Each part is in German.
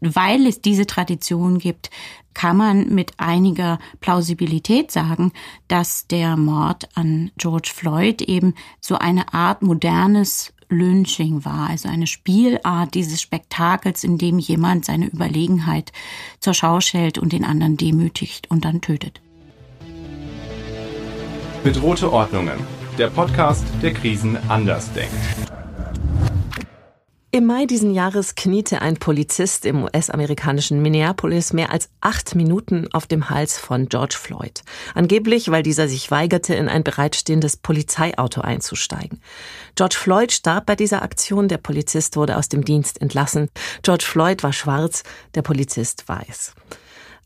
weil es diese Tradition gibt, kann man mit einiger Plausibilität sagen, dass der Mord an George Floyd eben so eine Art modernes Lynching war, also eine Spielart dieses Spektakels, in dem jemand seine Überlegenheit zur Schau stellt und den anderen demütigt und dann tötet. Bedrohte Ordnungen. Der Podcast, der Krisen anders denkt. Im Mai diesen Jahres kniete ein Polizist im US-amerikanischen Minneapolis mehr als acht Minuten auf dem Hals von George Floyd. Angeblich, weil dieser sich weigerte, in ein bereitstehendes Polizeiauto einzusteigen. George Floyd starb bei dieser Aktion, der Polizist wurde aus dem Dienst entlassen. George Floyd war schwarz, der Polizist weiß.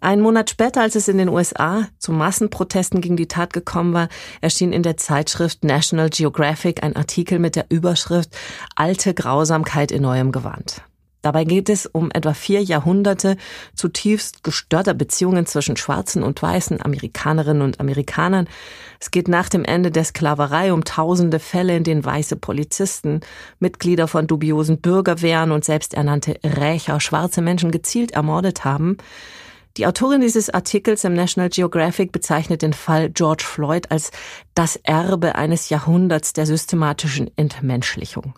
Ein Monat später, als es in den USA zu Massenprotesten gegen die Tat gekommen war, erschien in der Zeitschrift National Geographic ein Artikel mit der Überschrift Alte Grausamkeit in neuem Gewand. Dabei geht es um etwa vier Jahrhunderte zutiefst gestörter Beziehungen zwischen schwarzen und weißen Amerikanerinnen und Amerikanern. Es geht nach dem Ende der Sklaverei um tausende Fälle, in denen weiße Polizisten, Mitglieder von dubiosen Bürgerwehren und selbsternannte Rächer schwarze Menschen gezielt ermordet haben. Die Autorin dieses Artikels im National Geographic bezeichnet den Fall George Floyd als das Erbe eines Jahrhunderts der systematischen Entmenschlichung.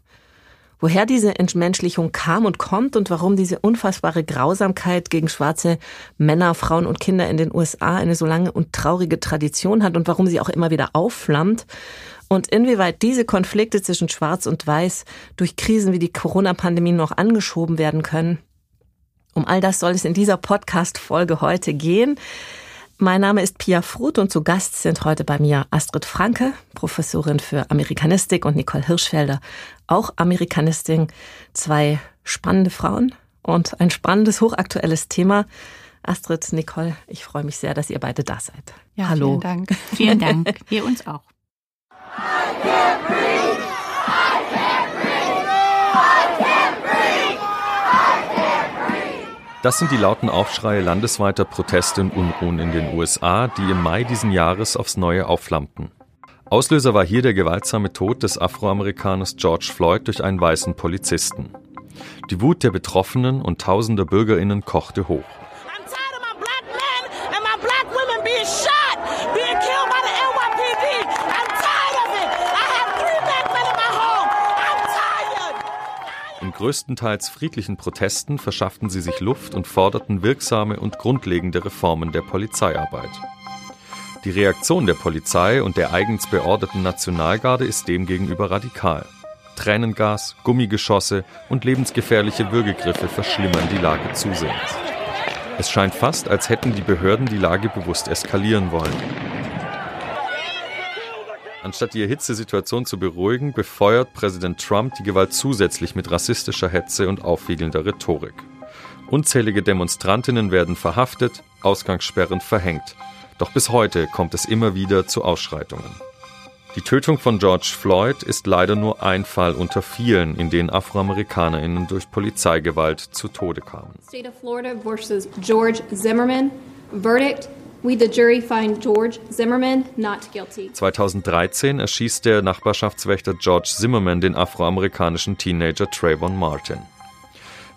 Woher diese Entmenschlichung kam und kommt und warum diese unfassbare Grausamkeit gegen schwarze Männer, Frauen und Kinder in den USA eine so lange und traurige Tradition hat und warum sie auch immer wieder aufflammt und inwieweit diese Konflikte zwischen Schwarz und Weiß durch Krisen wie die Corona-Pandemie noch angeschoben werden können, um all das soll es in dieser Podcast-Folge heute gehen. Mein Name ist Pia Fruth und zu Gast sind heute bei mir Astrid Franke, Professorin für Amerikanistik und Nicole Hirschfelder, auch Amerikanistin. Zwei spannende Frauen und ein spannendes, hochaktuelles Thema. Astrid, Nicole, ich freue mich sehr, dass ihr beide da seid. Ja, Hallo. Vielen Dank. Vielen Dank. Wir uns auch. Das sind die lauten Aufschreie landesweiter Proteste und Unruhen in den USA, die im Mai diesen Jahres aufs Neue aufflammten. Auslöser war hier der gewaltsame Tod des Afroamerikaners George Floyd durch einen weißen Polizisten. Die Wut der Betroffenen und tausender Bürgerinnen kochte hoch. Größtenteils friedlichen Protesten verschafften sie sich Luft und forderten wirksame und grundlegende Reformen der Polizeiarbeit. Die Reaktion der Polizei und der eigens beorderten Nationalgarde ist demgegenüber radikal. Tränengas, Gummigeschosse und lebensgefährliche Würgegriffe verschlimmern die Lage zusehends. Es scheint fast, als hätten die Behörden die Lage bewusst eskalieren wollen. Anstatt die erhitzte Situation zu beruhigen, befeuert Präsident Trump die Gewalt zusätzlich mit rassistischer Hetze und aufwiegelnder Rhetorik. Unzählige Demonstrantinnen werden verhaftet, Ausgangssperren verhängt. Doch bis heute kommt es immer wieder zu Ausschreitungen. Die Tötung von George Floyd ist leider nur ein Fall unter vielen, in denen AfroamerikanerInnen durch Polizeigewalt zu Tode kamen. State of Florida versus George Zimmerman. Verdict We the jury find George Zimmerman not guilty. 2013 erschießt der Nachbarschaftswächter George Zimmerman den afroamerikanischen Teenager Trayvon Martin.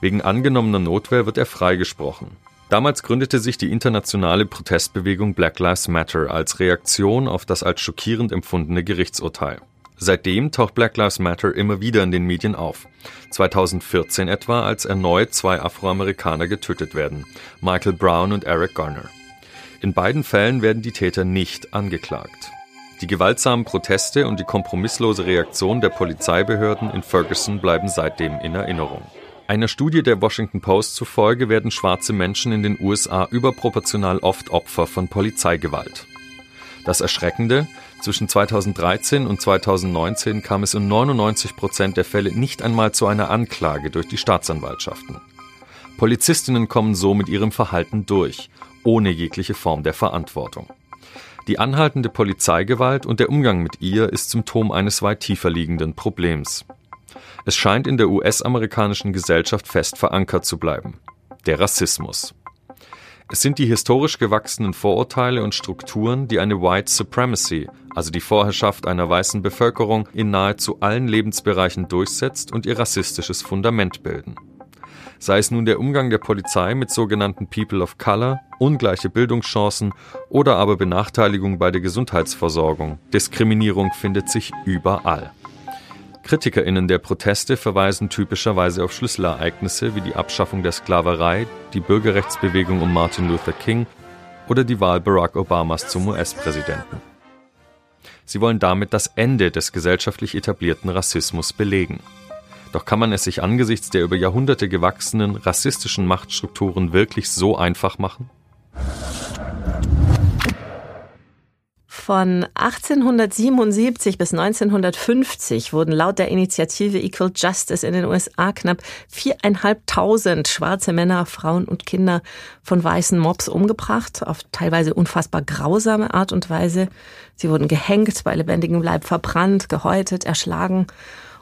Wegen angenommener Notwehr wird er freigesprochen. Damals gründete sich die internationale Protestbewegung Black Lives Matter als Reaktion auf das als schockierend empfundene Gerichtsurteil. Seitdem taucht Black Lives Matter immer wieder in den Medien auf. 2014 etwa, als erneut zwei Afroamerikaner getötet werden, Michael Brown und Eric Garner. In beiden Fällen werden die Täter nicht angeklagt. Die gewaltsamen Proteste und die kompromisslose Reaktion der Polizeibehörden in Ferguson bleiben seitdem in Erinnerung. Einer Studie der Washington Post zufolge werden schwarze Menschen in den USA überproportional oft Opfer von Polizeigewalt. Das Erschreckende, zwischen 2013 und 2019 kam es in 99 Prozent der Fälle nicht einmal zu einer Anklage durch die Staatsanwaltschaften. Polizistinnen kommen so mit ihrem Verhalten durch ohne jegliche Form der Verantwortung. Die anhaltende Polizeigewalt und der Umgang mit ihr ist Symptom eines weit tiefer liegenden Problems. Es scheint in der US-amerikanischen Gesellschaft fest verankert zu bleiben. Der Rassismus. Es sind die historisch gewachsenen Vorurteile und Strukturen, die eine White Supremacy, also die Vorherrschaft einer weißen Bevölkerung, in nahezu allen Lebensbereichen durchsetzt und ihr rassistisches Fundament bilden. Sei es nun der Umgang der Polizei mit sogenannten People of Color, ungleiche Bildungschancen oder aber Benachteiligung bei der Gesundheitsversorgung. Diskriminierung findet sich überall. KritikerInnen der Proteste verweisen typischerweise auf Schlüsselereignisse wie die Abschaffung der Sklaverei, die Bürgerrechtsbewegung um Martin Luther King oder die Wahl Barack Obamas zum US-Präsidenten. Sie wollen damit das Ende des gesellschaftlich etablierten Rassismus belegen. Doch kann man es sich angesichts der über Jahrhunderte gewachsenen rassistischen Machtstrukturen wirklich so einfach machen? Von 1877 bis 1950 wurden laut der Initiative Equal Justice in den USA knapp viereinhalbtausend schwarze Männer, Frauen und Kinder von weißen Mobs umgebracht, auf teilweise unfassbar grausame Art und Weise. Sie wurden gehängt, bei lebendigem Leib verbrannt, gehäutet, erschlagen,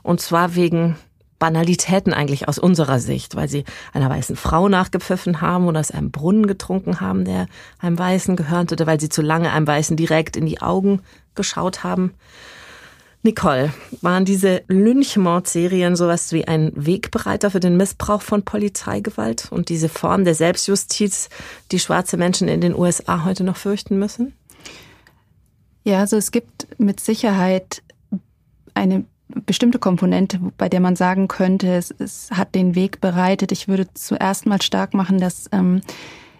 und zwar wegen Banalitäten eigentlich aus unserer Sicht, weil sie einer weißen Frau nachgepfiffen haben oder aus einem Brunnen getrunken haben, der einem Weißen gehört, oder weil sie zu lange einem Weißen direkt in die Augen geschaut haben. Nicole, waren diese Lynchmordserien sowas wie ein Wegbereiter für den Missbrauch von Polizeigewalt und diese Form der Selbstjustiz, die schwarze Menschen in den USA heute noch fürchten müssen? Ja, also es gibt mit Sicherheit eine bestimmte Komponente, bei der man sagen könnte, es, es hat den Weg bereitet. Ich würde zuerst mal stark machen, dass ähm,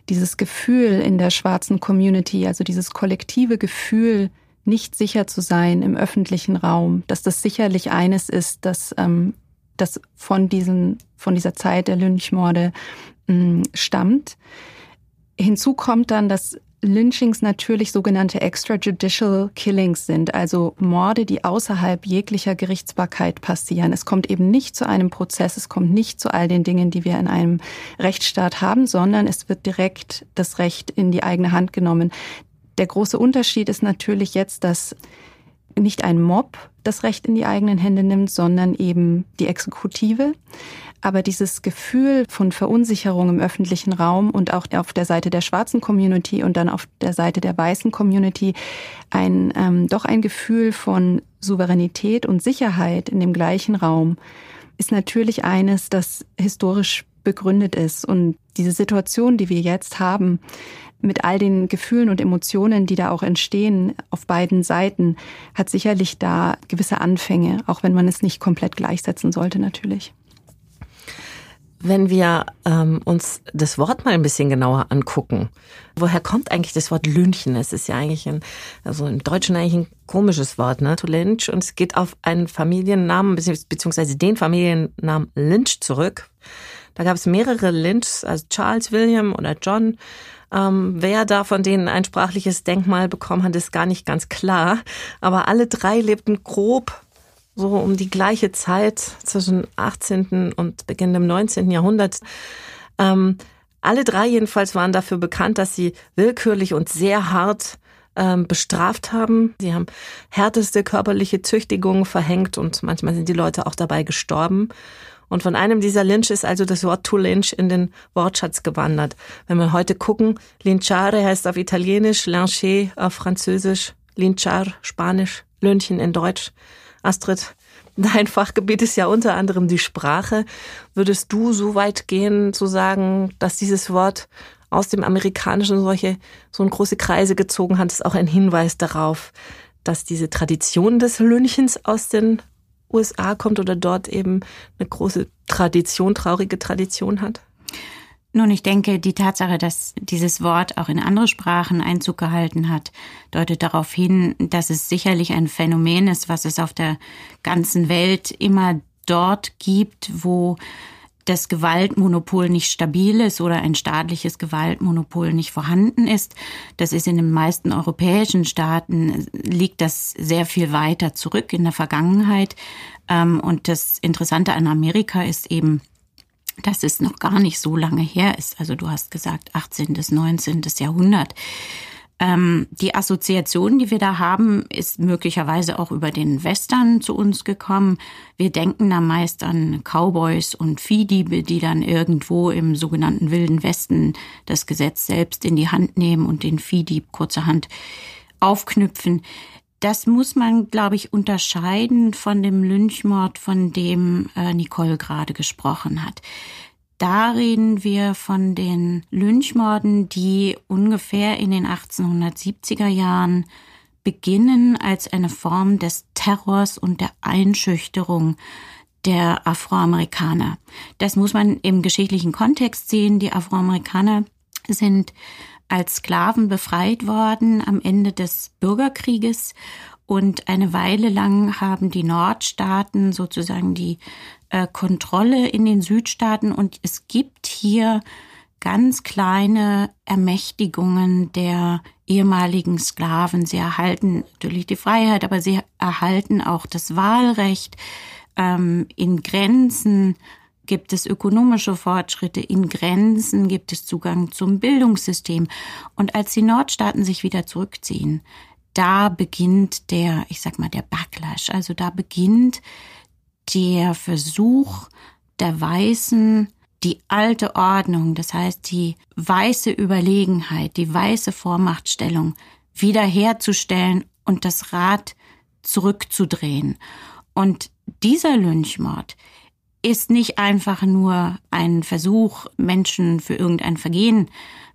dieses Gefühl in der schwarzen Community, also dieses kollektive Gefühl, nicht sicher zu sein im öffentlichen Raum, dass das sicherlich eines ist, dass ähm, das von diesen von dieser Zeit der Lynchmorde ähm, stammt. Hinzu kommt dann, dass Lynchings natürlich sogenannte extrajudicial killings sind, also Morde, die außerhalb jeglicher Gerichtsbarkeit passieren. Es kommt eben nicht zu einem Prozess, es kommt nicht zu all den Dingen, die wir in einem Rechtsstaat haben, sondern es wird direkt das Recht in die eigene Hand genommen. Der große Unterschied ist natürlich jetzt, dass nicht ein Mob das Recht in die eigenen Hände nimmt, sondern eben die Exekutive. Aber dieses Gefühl von Verunsicherung im öffentlichen Raum und auch auf der Seite der schwarzen Community und dann auf der Seite der weißen Community ein ähm, doch ein Gefühl von Souveränität und Sicherheit in dem gleichen Raum ist natürlich eines, das historisch begründet ist. Und diese Situation, die wir jetzt haben, mit all den Gefühlen und Emotionen, die da auch entstehen auf beiden Seiten, hat sicherlich da gewisse Anfänge, auch wenn man es nicht komplett gleichsetzen sollte natürlich. Wenn wir ähm, uns das Wort mal ein bisschen genauer angucken, woher kommt eigentlich das Wort Lynchen? Es ist ja eigentlich ein, also im Deutschen eigentlich ein komisches Wort, ne? To lynch. Und es geht auf einen Familiennamen, beziehungsweise den Familiennamen Lynch zurück. Da gab es mehrere Lynchs, also Charles, William oder John. Ähm, wer da von denen ein sprachliches Denkmal bekommen hat, ist gar nicht ganz klar. Aber alle drei lebten grob so um die gleiche Zeit zwischen 18. und Beginn dem 19. Jahrhundert. Ähm, alle drei jedenfalls waren dafür bekannt, dass sie willkürlich und sehr hart ähm, bestraft haben. Sie haben härteste körperliche Züchtigungen verhängt und manchmal sind die Leute auch dabei gestorben. Und von einem dieser Lynch ist also das Wort to lynch in den Wortschatz gewandert. Wenn wir heute gucken, Lynchare heißt auf Italienisch, Lyncher auf Französisch, Lynchar Spanisch, Lünchen in Deutsch. Astrid, dein Fachgebiet ist ja unter anderem die Sprache. Würdest du so weit gehen zu sagen, dass dieses Wort aus dem Amerikanischen solche, so eine große Kreise gezogen hat, ist auch ein Hinweis darauf, dass diese Tradition des Lünchens aus den USA kommt oder dort eben eine große Tradition, traurige Tradition hat? Nun, ich denke, die Tatsache, dass dieses Wort auch in andere Sprachen Einzug gehalten hat, deutet darauf hin, dass es sicherlich ein Phänomen ist, was es auf der ganzen Welt immer dort gibt, wo das Gewaltmonopol nicht stabil ist oder ein staatliches Gewaltmonopol nicht vorhanden ist. Das ist in den meisten europäischen Staaten, liegt das sehr viel weiter zurück in der Vergangenheit. Ähm, und das Interessante an Amerika ist eben, dass es noch gar nicht so lange her ist. Also du hast gesagt 18. bis 19. Jahrhundert. Ähm, die Assoziation, die wir da haben, ist möglicherweise auch über den Western zu uns gekommen. Wir denken da meist an Cowboys und Viehdiebe, die dann irgendwo im sogenannten Wilden Westen das Gesetz selbst in die Hand nehmen und den Viehdieb kurzerhand aufknüpfen. Das muss man, glaube ich, unterscheiden von dem Lynchmord, von dem äh, Nicole gerade gesprochen hat. Da reden wir von den Lynchmorden, die ungefähr in den 1870er Jahren beginnen als eine Form des Terrors und der Einschüchterung der Afroamerikaner. Das muss man im geschichtlichen Kontext sehen. Die Afroamerikaner sind als Sklaven befreit worden am Ende des Bürgerkrieges und eine Weile lang haben die Nordstaaten sozusagen die äh, Kontrolle in den Südstaaten und es gibt hier ganz kleine Ermächtigungen der ehemaligen Sklaven. Sie erhalten natürlich die Freiheit, aber sie erhalten auch das Wahlrecht. Ähm, in Grenzen gibt es ökonomische Fortschritte, in Grenzen gibt es Zugang zum Bildungssystem. Und als die Nordstaaten sich wieder zurückziehen, da beginnt der, ich sag mal, der Backlash. Also da beginnt der Versuch der Weißen, die alte Ordnung, das heißt die weiße Überlegenheit, die weiße Vormachtstellung wiederherzustellen und das Rad zurückzudrehen. Und dieser Lynchmord ist nicht einfach nur ein Versuch, Menschen für irgendein Vergehen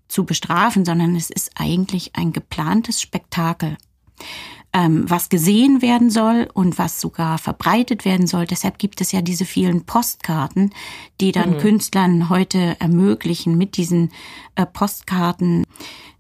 zu bestrafen, sondern es ist eigentlich ein geplantes Spektakel ähm, was gesehen werden soll und was sogar verbreitet werden soll. Deshalb gibt es ja diese vielen Postkarten, die dann mhm. Künstlern heute ermöglichen, mit diesen äh, Postkarten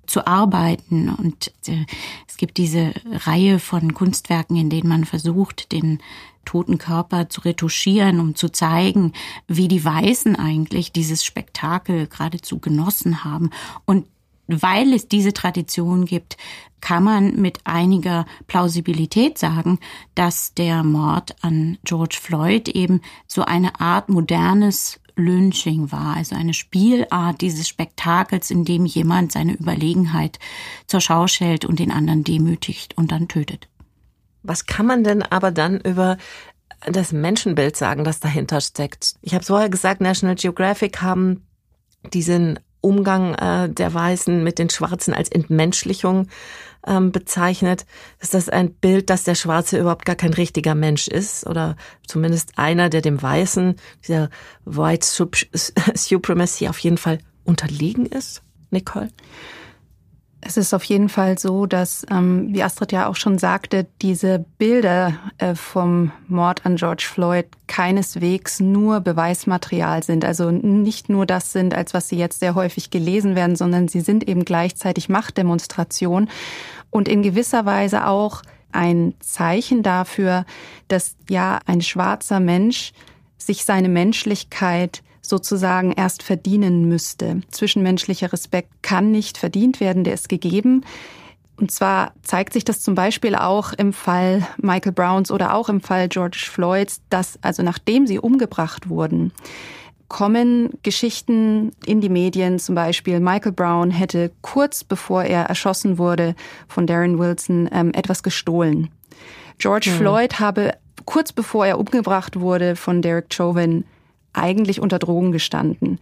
zu arbeiten. Und äh, es gibt diese Reihe von Kunstwerken, in denen man versucht, den toten Körper zu retuschieren, um zu zeigen, wie die Weißen eigentlich dieses Spektakel geradezu genossen haben. Und weil es diese Tradition gibt, kann man mit einiger Plausibilität sagen, dass der Mord an George Floyd eben so eine Art modernes Lynching war, also eine Spielart dieses Spektakels, in dem jemand seine Überlegenheit zur Schau stellt und den anderen demütigt und dann tötet. Was kann man denn aber dann über das Menschenbild sagen, das dahinter steckt? Ich habe vorher gesagt, National Geographic haben diesen Umgang äh, der Weißen mit den Schwarzen als Entmenschlichung ähm, bezeichnet. Ist das ein Bild, dass der Schwarze überhaupt gar kein richtiger Mensch ist oder zumindest einer, der dem Weißen, dieser White Supremacy auf jeden Fall unterlegen ist? Nicole? Es ist auf jeden Fall so, dass, ähm, wie Astrid ja auch schon sagte, diese Bilder äh, vom Mord an George Floyd keineswegs nur Beweismaterial sind. Also nicht nur das sind, als was sie jetzt sehr häufig gelesen werden, sondern sie sind eben gleichzeitig Machtdemonstration und in gewisser Weise auch ein Zeichen dafür, dass ja ein schwarzer Mensch sich seine Menschlichkeit sozusagen erst verdienen müsste. Zwischenmenschlicher Respekt kann nicht verdient werden, der ist gegeben. Und zwar zeigt sich das zum Beispiel auch im Fall Michael Browns oder auch im Fall George Floyds, dass also nachdem sie umgebracht wurden, kommen Geschichten in die Medien, zum Beispiel Michael Brown hätte kurz bevor er erschossen wurde von Darren Wilson ähm, etwas gestohlen. George hm. Floyd habe kurz bevor er umgebracht wurde von Derek Chauvin eigentlich unter Drogen gestanden.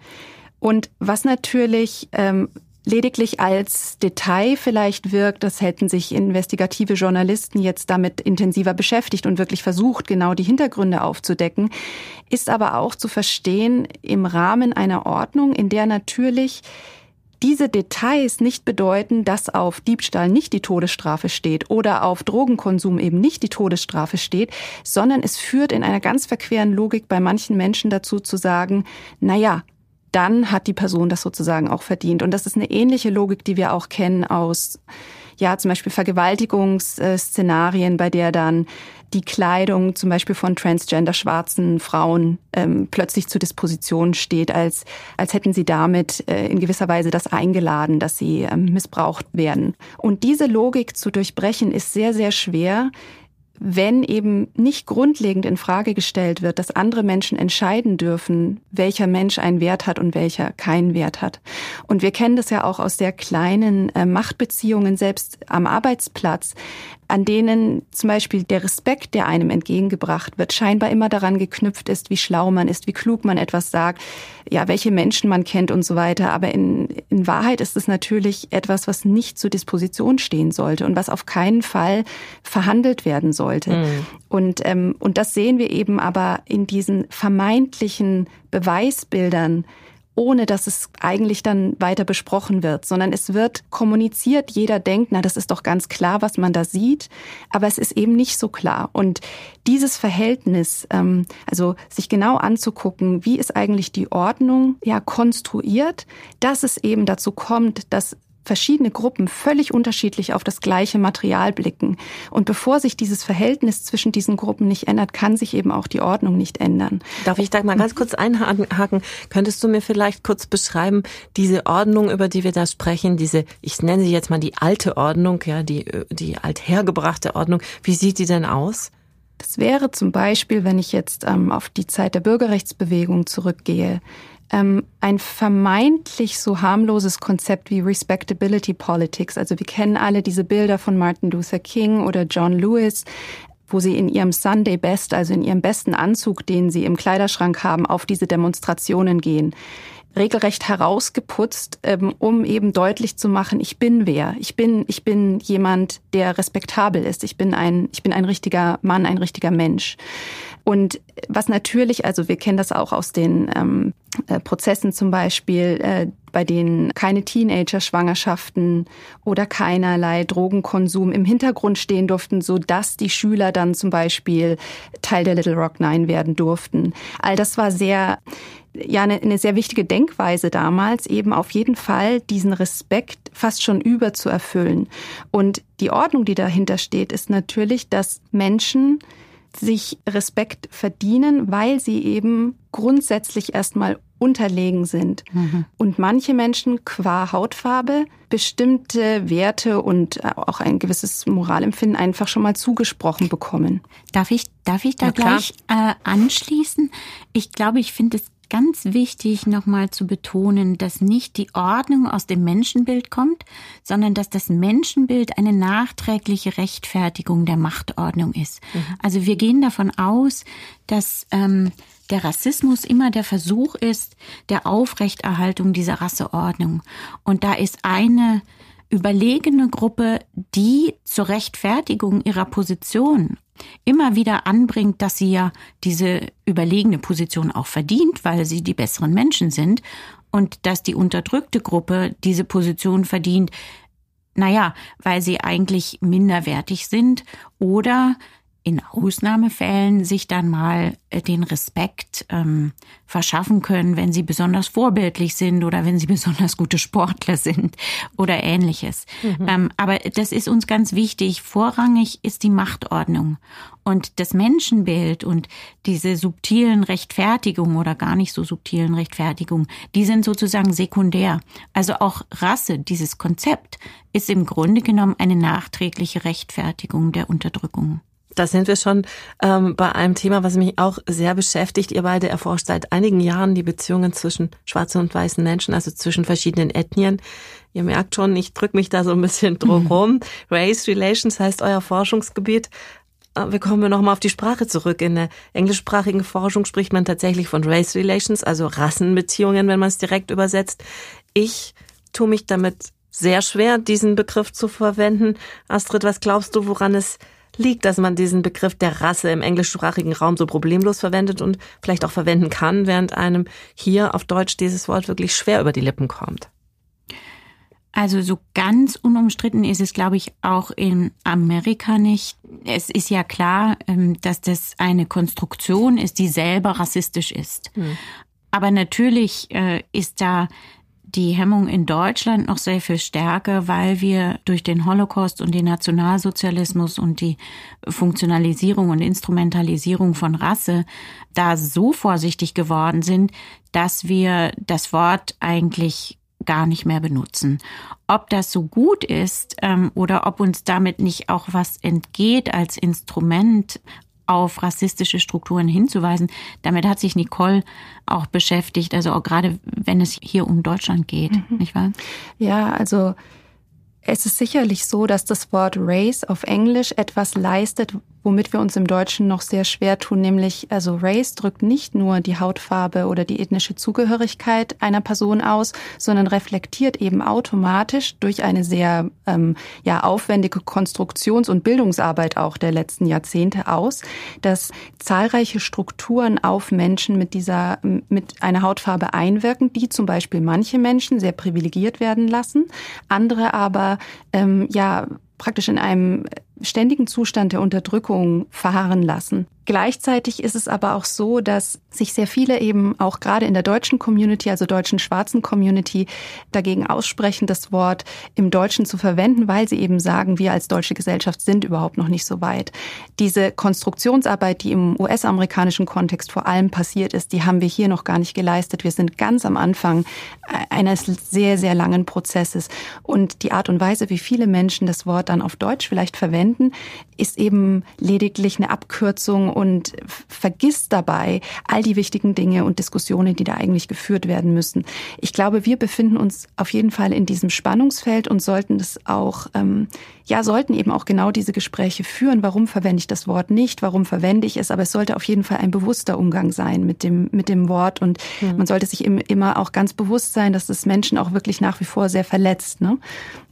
Und was natürlich ähm, lediglich als Detail vielleicht wirkt, das hätten sich investigative Journalisten jetzt damit intensiver beschäftigt und wirklich versucht, genau die Hintergründe aufzudecken, ist aber auch zu verstehen im Rahmen einer Ordnung, in der natürlich diese Details nicht bedeuten, dass auf Diebstahl nicht die Todesstrafe steht oder auf Drogenkonsum eben nicht die Todesstrafe steht, sondern es führt in einer ganz verqueren Logik bei manchen Menschen dazu zu sagen, na ja, dann hat die Person das sozusagen auch verdient. Und das ist eine ähnliche Logik, die wir auch kennen aus ja, zum Beispiel Vergewaltigungsszenarien, bei der dann die Kleidung zum Beispiel von transgender schwarzen Frauen ähm, plötzlich zur Disposition steht, als, als hätten sie damit äh, in gewisser Weise das eingeladen, dass sie ähm, missbraucht werden. Und diese Logik zu durchbrechen ist sehr, sehr schwer, wenn eben nicht grundlegend in Frage gestellt wird, dass andere Menschen entscheiden dürfen, welcher Mensch einen Wert hat und welcher keinen Wert hat. Und wir kennen das ja auch aus sehr kleinen äh, Machtbeziehungen, selbst am Arbeitsplatz an denen zum Beispiel der Respekt, der einem entgegengebracht wird, scheinbar immer daran geknüpft ist, wie schlau man ist, wie klug man etwas sagt, ja, welche Menschen man kennt und so weiter. Aber in, in Wahrheit ist es natürlich etwas, was nicht zur Disposition stehen sollte und was auf keinen Fall verhandelt werden sollte. Mhm. Und, ähm, und das sehen wir eben aber in diesen vermeintlichen Beweisbildern ohne dass es eigentlich dann weiter besprochen wird, sondern es wird kommuniziert. Jeder denkt, na, das ist doch ganz klar, was man da sieht, aber es ist eben nicht so klar. Und dieses Verhältnis, ähm, also sich genau anzugucken, wie ist eigentlich die Ordnung ja konstruiert, dass es eben dazu kommt, dass verschiedene Gruppen völlig unterschiedlich auf das gleiche Material blicken. Und bevor sich dieses Verhältnis zwischen diesen Gruppen nicht ändert, kann sich eben auch die Ordnung nicht ändern. Darf ich da mal ganz kurz einhaken? Könntest du mir vielleicht kurz beschreiben, diese Ordnung, über die wir da sprechen, diese, ich nenne sie jetzt mal die alte Ordnung, ja, die, die althergebrachte Ordnung, wie sieht die denn aus? Das wäre zum Beispiel, wenn ich jetzt ähm, auf die Zeit der Bürgerrechtsbewegung zurückgehe, ähm, ein vermeintlich so harmloses Konzept wie Respectability Politics. Also wir kennen alle diese Bilder von Martin Luther King oder John Lewis, wo sie in ihrem Sunday Best, also in ihrem besten Anzug, den sie im Kleiderschrank haben, auf diese Demonstrationen gehen regelrecht herausgeputzt, ähm, um eben deutlich zu machen, ich bin wer. Ich bin, ich bin jemand, der respektabel ist. Ich bin ein, ich bin ein richtiger Mann, ein richtiger Mensch. Und was natürlich, also wir kennen das auch aus den ähm, äh, Prozessen zum Beispiel, äh, bei denen keine Teenager-Schwangerschaften oder keinerlei Drogenkonsum im Hintergrund stehen durften, so dass die Schüler dann zum Beispiel Teil der Little Rock Nine werden durften. All das war sehr ja eine, eine sehr wichtige Denkweise damals, eben auf jeden Fall diesen Respekt fast schon über zu erfüllen. Und die Ordnung, die dahinter steht, ist natürlich, dass Menschen sich Respekt verdienen, weil sie eben grundsätzlich erstmal unterlegen sind. Mhm. Und manche Menschen qua Hautfarbe bestimmte Werte und auch ein gewisses Moralempfinden einfach schon mal zugesprochen bekommen. Darf ich, darf ich da ja, gleich äh, anschließen? Ich glaube, ich finde es ganz wichtig, nochmal zu betonen, dass nicht die Ordnung aus dem Menschenbild kommt, sondern dass das Menschenbild eine nachträgliche Rechtfertigung der Machtordnung ist. Mhm. Also wir gehen davon aus, dass ähm, der Rassismus immer der Versuch ist der Aufrechterhaltung dieser Rasseordnung. Und da ist eine überlegene Gruppe, die zur Rechtfertigung ihrer Position immer wieder anbringt, dass sie ja diese überlegene Position auch verdient, weil sie die besseren Menschen sind und dass die unterdrückte Gruppe diese Position verdient, naja, weil sie eigentlich minderwertig sind oder in Ausnahmefällen sich dann mal äh, den Respekt ähm, verschaffen können, wenn sie besonders vorbildlich sind oder wenn sie besonders gute Sportler sind oder ähnliches. Mhm. Ähm, aber das ist uns ganz wichtig. Vorrangig ist die Machtordnung und das Menschenbild und diese subtilen Rechtfertigungen oder gar nicht so subtilen Rechtfertigungen, die sind sozusagen sekundär. Also auch Rasse, dieses Konzept, ist im Grunde genommen eine nachträgliche Rechtfertigung der Unterdrückung. Da sind wir schon ähm, bei einem Thema, was mich auch sehr beschäftigt. Ihr beide erforscht seit einigen Jahren die Beziehungen zwischen schwarzen und weißen Menschen, also zwischen verschiedenen Ethnien. Ihr merkt schon, ich drücke mich da so ein bisschen drum rum. Mhm. Race Relations heißt euer Forschungsgebiet. Äh, wir kommen nochmal auf die Sprache zurück. In der englischsprachigen Forschung spricht man tatsächlich von Race Relations, also Rassenbeziehungen, wenn man es direkt übersetzt. Ich tue mich damit sehr schwer, diesen Begriff zu verwenden. Astrid, was glaubst du, woran es liegt, dass man diesen Begriff der Rasse im englischsprachigen Raum so problemlos verwendet und vielleicht auch verwenden kann, während einem hier auf Deutsch dieses Wort wirklich schwer über die Lippen kommt. Also so ganz unumstritten ist es, glaube ich, auch in Amerika nicht. Es ist ja klar, ähm, dass das eine Konstruktion ist, die selber rassistisch ist. Mhm. Aber natürlich äh, ist da die Hemmung in Deutschland noch sehr viel stärker, weil wir durch den Holocaust und den Nationalsozialismus und die Funktionalisierung und Instrumentalisierung von Rasse da so vorsichtig geworden sind, dass wir das Wort eigentlich gar nicht mehr benutzen. Ob das so gut ist ähm, oder ob uns damit nicht auch was entgeht als Instrument, auf rassistische Strukturen hinzuweisen. Damit hat sich Nicole auch beschäftigt, also auch gerade wenn es hier um Deutschland geht, mhm. nicht wahr? Ja, also es ist sicherlich so, dass das Wort Race auf Englisch etwas leistet, womit wir uns im Deutschen noch sehr schwer tun, nämlich also Race drückt nicht nur die Hautfarbe oder die ethnische Zugehörigkeit einer Person aus, sondern reflektiert eben automatisch durch eine sehr ähm, ja, aufwendige Konstruktions- und Bildungsarbeit auch der letzten Jahrzehnte aus, dass zahlreiche Strukturen auf Menschen mit dieser mit einer Hautfarbe einwirken, die zum Beispiel manche Menschen sehr privilegiert werden lassen, andere aber ähm, ja praktisch in einem ständigen Zustand der Unterdrückung verharren lassen. Gleichzeitig ist es aber auch so, dass sich sehr viele eben auch gerade in der deutschen Community, also deutschen schwarzen Community, dagegen aussprechen, das Wort im Deutschen zu verwenden, weil sie eben sagen, wir als deutsche Gesellschaft sind überhaupt noch nicht so weit. Diese Konstruktionsarbeit, die im US-amerikanischen Kontext vor allem passiert ist, die haben wir hier noch gar nicht geleistet. Wir sind ganz am Anfang eines sehr, sehr langen Prozesses. Und die Art und Weise, wie viele Menschen das Wort dann auf Deutsch vielleicht verwenden, ist eben lediglich eine Abkürzung und vergisst dabei all die wichtigen Dinge und Diskussionen, die da eigentlich geführt werden müssen. Ich glaube, wir befinden uns auf jeden Fall in diesem Spannungsfeld und sollten das auch, ähm, ja, sollten eben auch genau diese Gespräche führen. Warum verwende ich das Wort nicht? Warum verwende ich es? Aber es sollte auf jeden Fall ein bewusster Umgang sein mit dem, mit dem Wort und mhm. man sollte sich immer auch ganz bewusst sein, dass das Menschen auch wirklich nach wie vor sehr verletzt. Ne?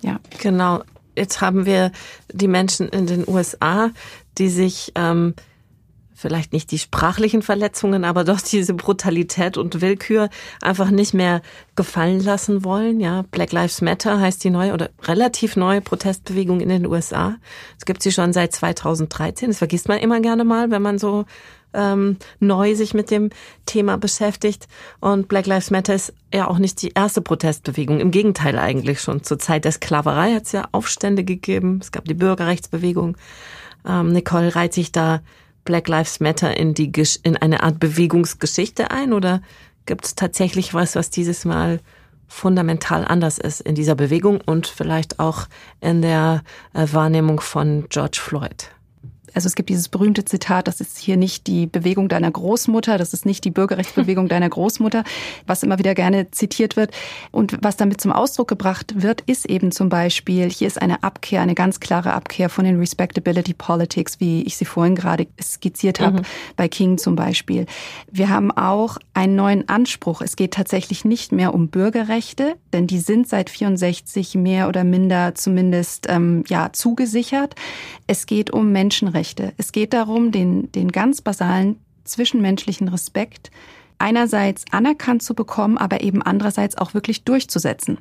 Ja. Genau. Jetzt haben wir die Menschen in den USA, die sich ähm, vielleicht nicht die sprachlichen Verletzungen, aber doch diese Brutalität und Willkür einfach nicht mehr gefallen lassen wollen. Ja, Black Lives Matter heißt die neue oder relativ neue Protestbewegung in den USA. Es gibt sie schon seit 2013. Das vergisst man immer gerne mal, wenn man so ähm, neu sich mit dem Thema beschäftigt. Und Black Lives Matter ist ja auch nicht die erste Protestbewegung. Im Gegenteil eigentlich schon. Zur Zeit der Sklaverei hat es ja Aufstände gegeben. Es gab die Bürgerrechtsbewegung. Ähm, Nicole reiht sich da Black Lives Matter in die in eine Art Bewegungsgeschichte ein oder gibt es tatsächlich was, was dieses Mal fundamental anders ist in dieser Bewegung und vielleicht auch in der äh, Wahrnehmung von George Floyd? Also es gibt dieses berühmte Zitat, das ist hier nicht die Bewegung deiner Großmutter, das ist nicht die Bürgerrechtsbewegung deiner Großmutter, was immer wieder gerne zitiert wird. Und was damit zum Ausdruck gebracht wird, ist eben zum Beispiel, hier ist eine Abkehr, eine ganz klare Abkehr von den Respectability Politics, wie ich sie vorhin gerade skizziert habe, mhm. bei King zum Beispiel. Wir haben auch einen neuen Anspruch. Es geht tatsächlich nicht mehr um Bürgerrechte, denn die sind seit 64 mehr oder minder zumindest ähm, ja zugesichert. Es geht um Menschenrechte. Menschenrechte. Es geht darum, den, den ganz basalen zwischenmenschlichen Respekt einerseits anerkannt zu bekommen, aber eben andererseits auch wirklich durchzusetzen.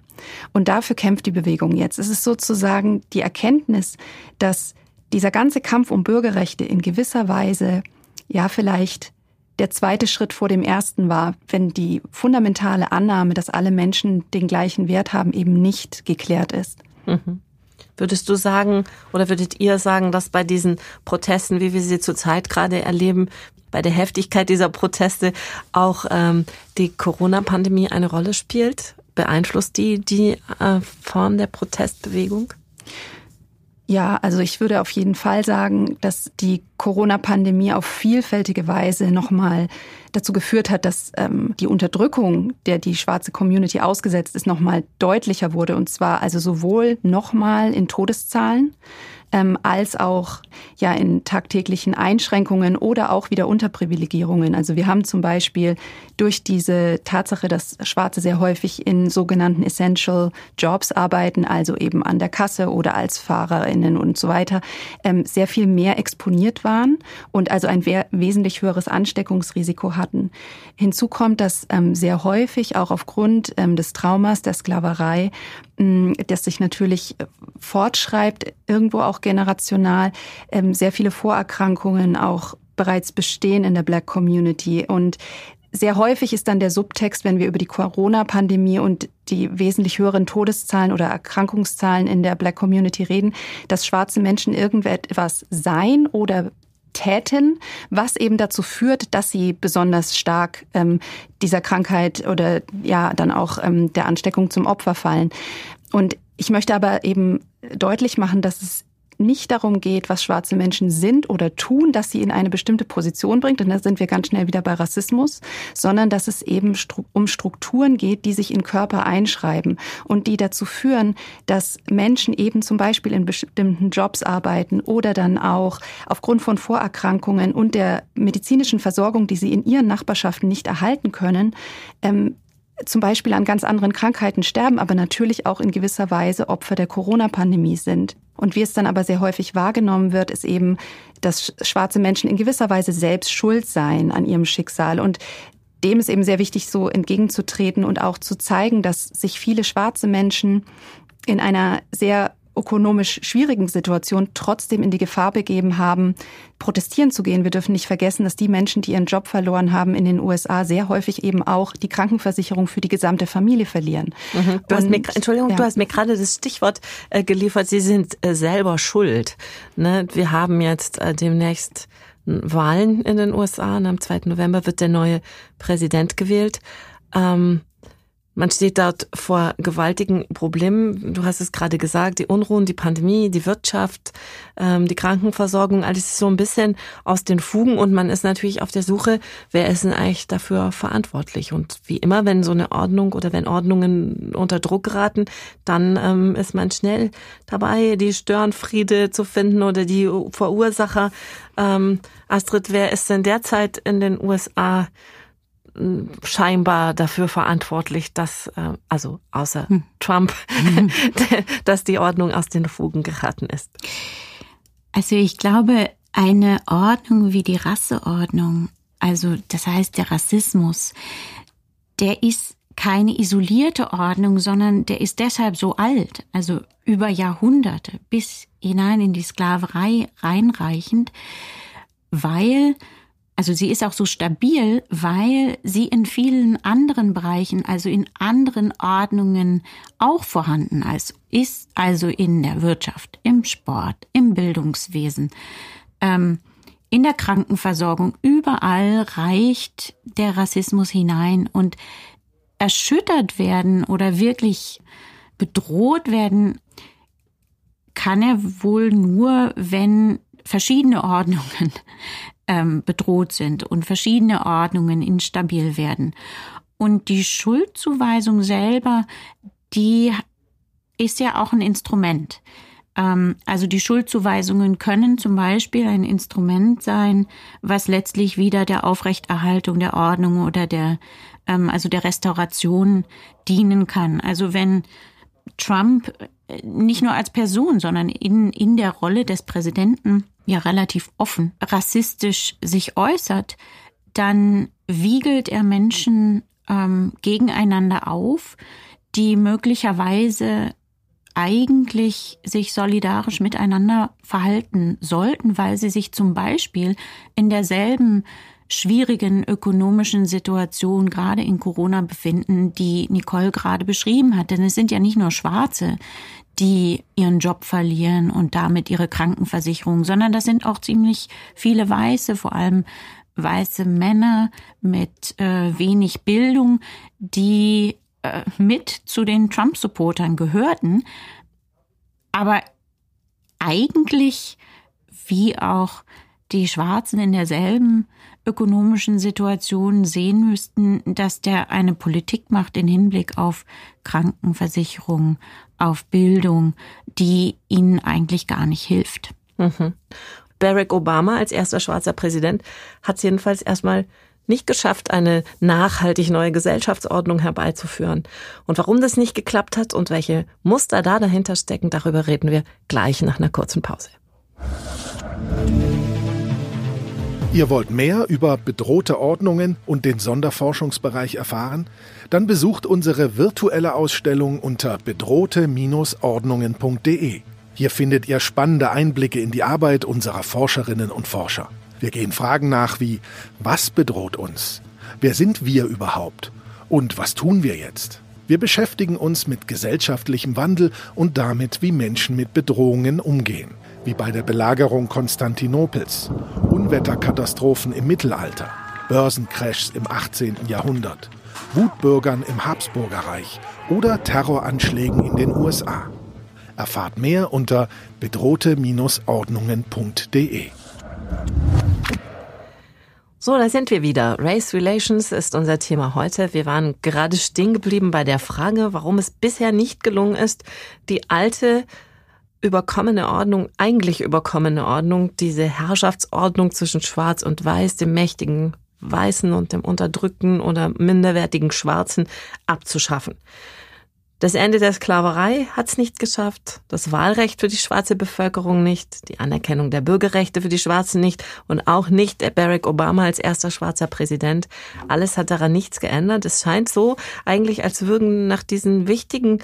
Und dafür kämpft die Bewegung jetzt. Es ist sozusagen die Erkenntnis, dass dieser ganze Kampf um Bürgerrechte in gewisser Weise ja vielleicht der zweite Schritt vor dem ersten war, wenn die fundamentale Annahme, dass alle Menschen den gleichen Wert haben, eben nicht geklärt ist. Mhm. Würdest du sagen oder würdet ihr sagen, dass bei diesen Protesten, wie wir sie zurzeit gerade erleben, bei der Heftigkeit dieser Proteste auch ähm, die Corona-Pandemie eine Rolle spielt? Beeinflusst die die äh, Form der Protestbewegung? Ja, also ich würde auf jeden Fall sagen, dass die Corona-Pandemie auf vielfältige Weise nochmal dazu geführt hat, dass ähm, die Unterdrückung, der die schwarze Community ausgesetzt ist, nochmal deutlicher wurde. Und zwar also sowohl nochmal in Todeszahlen, ähm, als auch ja in tagtäglichen Einschränkungen oder auch wieder Unterprivilegierungen. Also wir haben zum Beispiel durch diese Tatsache, dass Schwarze sehr häufig in sogenannten Essential Jobs arbeiten, also eben an der Kasse oder als Fahrerinnen und so weiter, ähm, sehr viel mehr exponiert waren und also ein wesentlich höheres Ansteckungsrisiko hatten. Hinzu kommt, dass ähm, sehr häufig auch aufgrund ähm, des Traumas der Sklaverei das sich natürlich äh, fortschreibt, irgendwo auch generational, ähm, sehr viele Vorerkrankungen auch bereits bestehen in der Black Community. Und sehr häufig ist dann der Subtext, wenn wir über die Corona-Pandemie und die wesentlich höheren Todeszahlen oder Erkrankungszahlen in der Black Community reden, dass schwarze Menschen irgendetwas sein oder täten, was eben dazu führt, dass sie besonders stark ähm, dieser Krankheit oder ja dann auch ähm, der Ansteckung zum Opfer fallen. Und ich möchte aber eben deutlich machen, dass es nicht darum geht, was schwarze Menschen sind oder tun, dass sie in eine bestimmte Position bringt, denn da sind wir ganz schnell wieder bei Rassismus, sondern dass es eben um Strukturen geht, die sich in Körper einschreiben und die dazu führen, dass Menschen eben zum Beispiel in bestimmten Jobs arbeiten oder dann auch aufgrund von Vorerkrankungen und der medizinischen Versorgung, die sie in ihren Nachbarschaften nicht erhalten können, ähm, zum Beispiel an ganz anderen Krankheiten sterben, aber natürlich auch in gewisser Weise Opfer der Corona-Pandemie sind. Und wie es dann aber sehr häufig wahrgenommen wird, ist eben, dass schwarze Menschen in gewisser Weise selbst schuld seien an ihrem Schicksal. Und dem ist eben sehr wichtig, so entgegenzutreten und auch zu zeigen, dass sich viele schwarze Menschen in einer sehr ökonomisch schwierigen Situation trotzdem in die Gefahr begeben haben, protestieren zu gehen. Wir dürfen nicht vergessen, dass die Menschen, die ihren Job verloren haben in den USA, sehr häufig eben auch die Krankenversicherung für die gesamte Familie verlieren. Mhm. Du hast mir, Entschuldigung, ja. du hast mir gerade das Stichwort äh, geliefert, Sie sind äh, selber schuld. Ne? Wir haben jetzt äh, demnächst Wahlen in den USA und am 2. November wird der neue Präsident gewählt. Ähm, man steht dort vor gewaltigen Problemen. Du hast es gerade gesagt, die Unruhen, die Pandemie, die Wirtschaft, ähm, die Krankenversorgung, alles ist so ein bisschen aus den Fugen und man ist natürlich auf der Suche, wer ist denn eigentlich dafür verantwortlich? Und wie immer, wenn so eine Ordnung oder wenn Ordnungen unter Druck geraten, dann ähm, ist man schnell dabei, die Störenfriede zu finden oder die Verursacher. Ähm, Astrid, wer ist denn derzeit in den USA scheinbar dafür verantwortlich, dass, äh, also außer hm. Trump, hm. dass die Ordnung aus den Fugen geraten ist. Also ich glaube, eine Ordnung wie die Rasseordnung, also das heißt der Rassismus, der ist keine isolierte Ordnung, sondern der ist deshalb so alt, also über Jahrhunderte bis hinein in die Sklaverei reinreichend, weil also sie ist auch so stabil, weil sie in vielen anderen Bereichen, also in anderen Ordnungen auch vorhanden ist, also in der Wirtschaft, im Sport, im Bildungswesen, ähm, in der Krankenversorgung. Überall reicht der Rassismus hinein und erschüttert werden oder wirklich bedroht werden kann er wohl nur, wenn verschiedene Ordnungen ähm, bedroht sind und verschiedene Ordnungen instabil werden. Und die Schuldzuweisung selber, die ist ja auch ein Instrument. Ähm, also die Schuldzuweisungen können zum Beispiel ein Instrument sein, was letztlich wieder der Aufrechterhaltung der Ordnung oder der, ähm, also der Restauration dienen kann. Also wenn Trump äh, nicht nur als Person, sondern in, in der Rolle des Präsidenten ja relativ offen rassistisch sich äußert, dann wiegelt er Menschen ähm, gegeneinander auf, die möglicherweise eigentlich sich solidarisch miteinander verhalten sollten, weil sie sich zum Beispiel in derselben schwierigen ökonomischen Situation gerade in Corona befinden, die Nicole gerade beschrieben hat. Denn es sind ja nicht nur Schwarze, die ihren Job verlieren und damit ihre Krankenversicherung, sondern das sind auch ziemlich viele Weiße, vor allem weiße Männer mit äh, wenig Bildung, die äh, mit zu den Trump-Supportern gehörten, aber eigentlich wie auch die Schwarzen in derselben ökonomischen Situation sehen müssten, dass der eine Politik macht in Hinblick auf Krankenversicherung, auf Bildung, die ihnen eigentlich gar nicht hilft. Mhm. Barack Obama als erster schwarzer Präsident hat es jedenfalls erstmal nicht geschafft, eine nachhaltig neue Gesellschaftsordnung herbeizuführen. Und warum das nicht geklappt hat und welche Muster da dahinter stecken, darüber reden wir gleich nach einer kurzen Pause. Ihr wollt mehr über bedrohte Ordnungen und den Sonderforschungsbereich erfahren? Dann besucht unsere virtuelle Ausstellung unter bedrohte-ordnungen.de. Hier findet ihr spannende Einblicke in die Arbeit unserer Forscherinnen und Forscher. Wir gehen Fragen nach wie, was bedroht uns? Wer sind wir überhaupt? Und was tun wir jetzt? Wir beschäftigen uns mit gesellschaftlichem Wandel und damit, wie Menschen mit Bedrohungen umgehen wie bei der Belagerung Konstantinopels, Unwetterkatastrophen im Mittelalter, Börsencrashs im 18. Jahrhundert, Wutbürgern im Habsburgerreich oder Terroranschlägen in den USA. Erfahrt mehr unter bedrohte-ordnungen.de. So, da sind wir wieder. Race Relations ist unser Thema heute. Wir waren gerade stehen geblieben bei der Frage, warum es bisher nicht gelungen ist, die alte überkommene Ordnung, eigentlich überkommene Ordnung, diese Herrschaftsordnung zwischen Schwarz und Weiß, dem mächtigen Weißen und dem unterdrückten oder minderwertigen Schwarzen abzuschaffen. Das Ende der Sklaverei hat es nicht geschafft, das Wahlrecht für die schwarze Bevölkerung nicht, die Anerkennung der Bürgerrechte für die Schwarzen nicht und auch nicht Barack Obama als erster schwarzer Präsident. Alles hat daran nichts geändert. Es scheint so eigentlich, als würden nach diesen wichtigen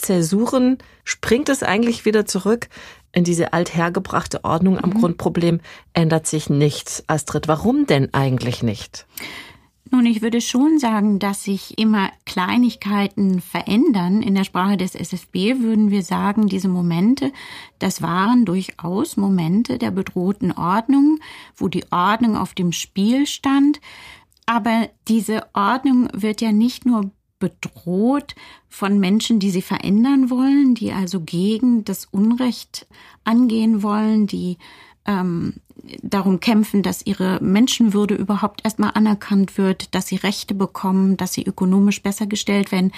Zäsuren springt es eigentlich wieder zurück in diese althergebrachte Ordnung. Am mhm. Grundproblem ändert sich nichts. Astrid, warum denn eigentlich nicht? Nun, ich würde schon sagen, dass sich immer Kleinigkeiten verändern. In der Sprache des SFB würden wir sagen, diese Momente, das waren durchaus Momente der bedrohten Ordnung, wo die Ordnung auf dem Spiel stand. Aber diese Ordnung wird ja nicht nur bedroht von Menschen, die sie verändern wollen, die also gegen das Unrecht angehen wollen, die ähm, darum kämpfen, dass ihre Menschenwürde überhaupt erstmal anerkannt wird, dass sie Rechte bekommen, dass sie ökonomisch besser gestellt werden,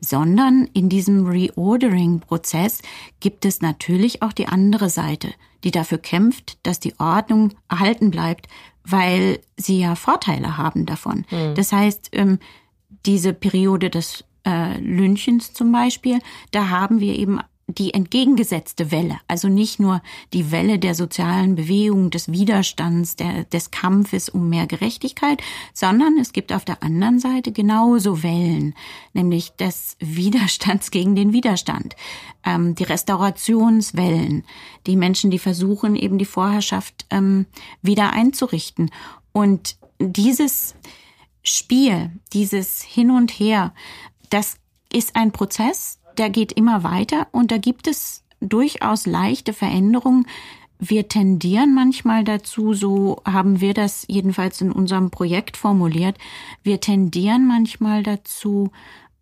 sondern in diesem Reordering-Prozess gibt es natürlich auch die andere Seite, die dafür kämpft, dass die Ordnung erhalten bleibt, weil sie ja Vorteile haben davon. Mhm. Das heißt, ähm, diese Periode des äh, Lynchens zum Beispiel, da haben wir eben die entgegengesetzte Welle, also nicht nur die Welle der sozialen Bewegung, des Widerstands, der, des Kampfes um mehr Gerechtigkeit, sondern es gibt auf der anderen Seite genauso Wellen, nämlich des Widerstands gegen den Widerstand, ähm, die Restaurationswellen, die Menschen, die versuchen, eben die Vorherrschaft ähm, wieder einzurichten. Und dieses Spiel, dieses Hin und Her, das ist ein Prozess, der geht immer weiter und da gibt es durchaus leichte Veränderungen. Wir tendieren manchmal dazu, so haben wir das jedenfalls in unserem Projekt formuliert, wir tendieren manchmal dazu,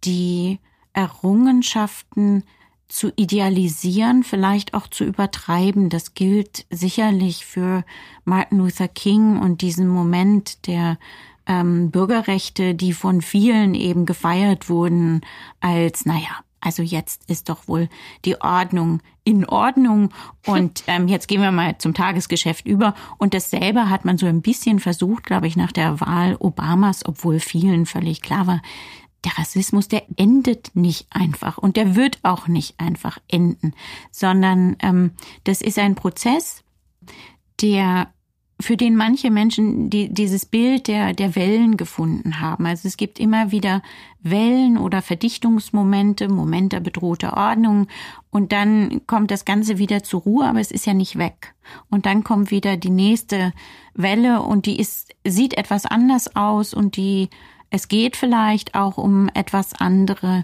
die Errungenschaften zu idealisieren, vielleicht auch zu übertreiben. Das gilt sicherlich für Martin Luther King und diesen Moment der ähm, Bürgerrechte, die von vielen eben gefeiert wurden als, naja, also jetzt ist doch wohl die Ordnung in Ordnung und ähm, jetzt gehen wir mal zum Tagesgeschäft über. Und dasselbe hat man so ein bisschen versucht, glaube ich, nach der Wahl Obamas, obwohl vielen völlig klar war, der Rassismus, der endet nicht einfach und der wird auch nicht einfach enden, sondern ähm, das ist ein Prozess, der für den manche Menschen die, dieses Bild der, der Wellen gefunden haben. Also es gibt immer wieder Wellen oder Verdichtungsmomente, Momente bedrohter Ordnung und dann kommt das Ganze wieder zur Ruhe, aber es ist ja nicht weg. Und dann kommt wieder die nächste Welle und die ist, sieht etwas anders aus und die, es geht vielleicht auch um etwas andere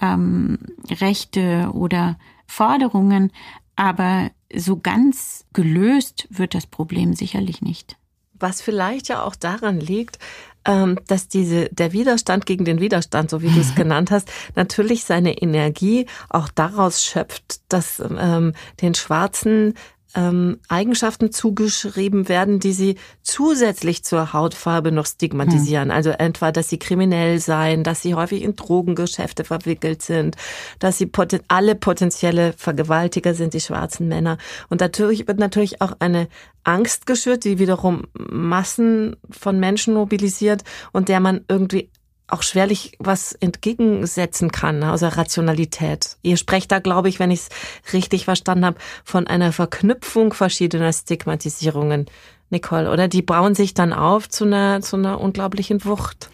ähm, Rechte oder Forderungen, aber so ganz gelöst wird das Problem sicherlich nicht. Was vielleicht ja auch daran liegt, ähm, dass diese, der Widerstand gegen den Widerstand, so wie du es genannt hast, natürlich seine Energie auch daraus schöpft, dass ähm, den Schwarzen ähm, Eigenschaften zugeschrieben werden, die sie zusätzlich zur Hautfarbe noch stigmatisieren. Hm. Also etwa, dass sie kriminell seien, dass sie häufig in Drogengeschäfte verwickelt sind, dass sie poten alle potenzielle Vergewaltiger sind, die schwarzen Männer. Und natürlich wird natürlich auch eine Angst geschürt, die wiederum Massen von Menschen mobilisiert und der man irgendwie auch schwerlich was entgegensetzen kann, ne, außer Rationalität. Ihr sprecht da, glaube ich, wenn ich es richtig verstanden habe, von einer Verknüpfung verschiedener Stigmatisierungen, Nicole, oder? Die bauen sich dann auf zu einer, zu einer unglaublichen Wucht.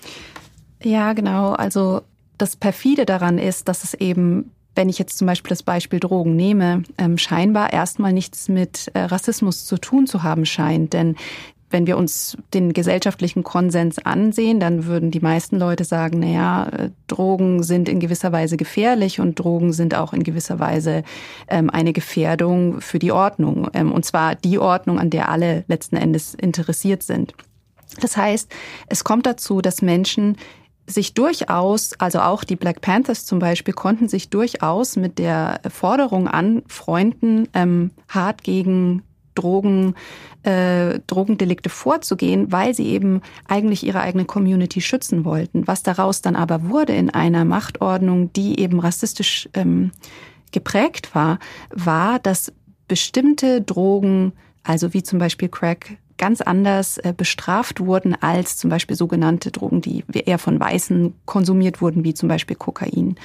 Ja, genau. Also das perfide daran ist, dass es eben wenn ich jetzt zum Beispiel das Beispiel Drogen nehme, ähm, scheinbar erstmal nichts mit äh, Rassismus zu tun zu haben scheint. Denn wenn wir uns den gesellschaftlichen Konsens ansehen, dann würden die meisten Leute sagen, na ja, äh, Drogen sind in gewisser Weise gefährlich und Drogen sind auch in gewisser Weise ähm, eine Gefährdung für die Ordnung. Ähm, und zwar die Ordnung, an der alle letzten Endes interessiert sind. Das heißt, es kommt dazu, dass Menschen sich durchaus, also auch die Black Panthers zum Beispiel, konnten sich durchaus mit der Forderung anfreunden, ähm, hart gegen Drogen, äh, Drogendelikte vorzugehen, weil sie eben eigentlich ihre eigene Community schützen wollten. Was daraus dann aber wurde in einer Machtordnung, die eben rassistisch ähm, geprägt war, war, dass bestimmte Drogen, also wie zum Beispiel Crack, ganz anders äh, bestraft wurden als zum Beispiel sogenannte Drogen, die eher von Weißen konsumiert wurden, wie zum Beispiel Kokain.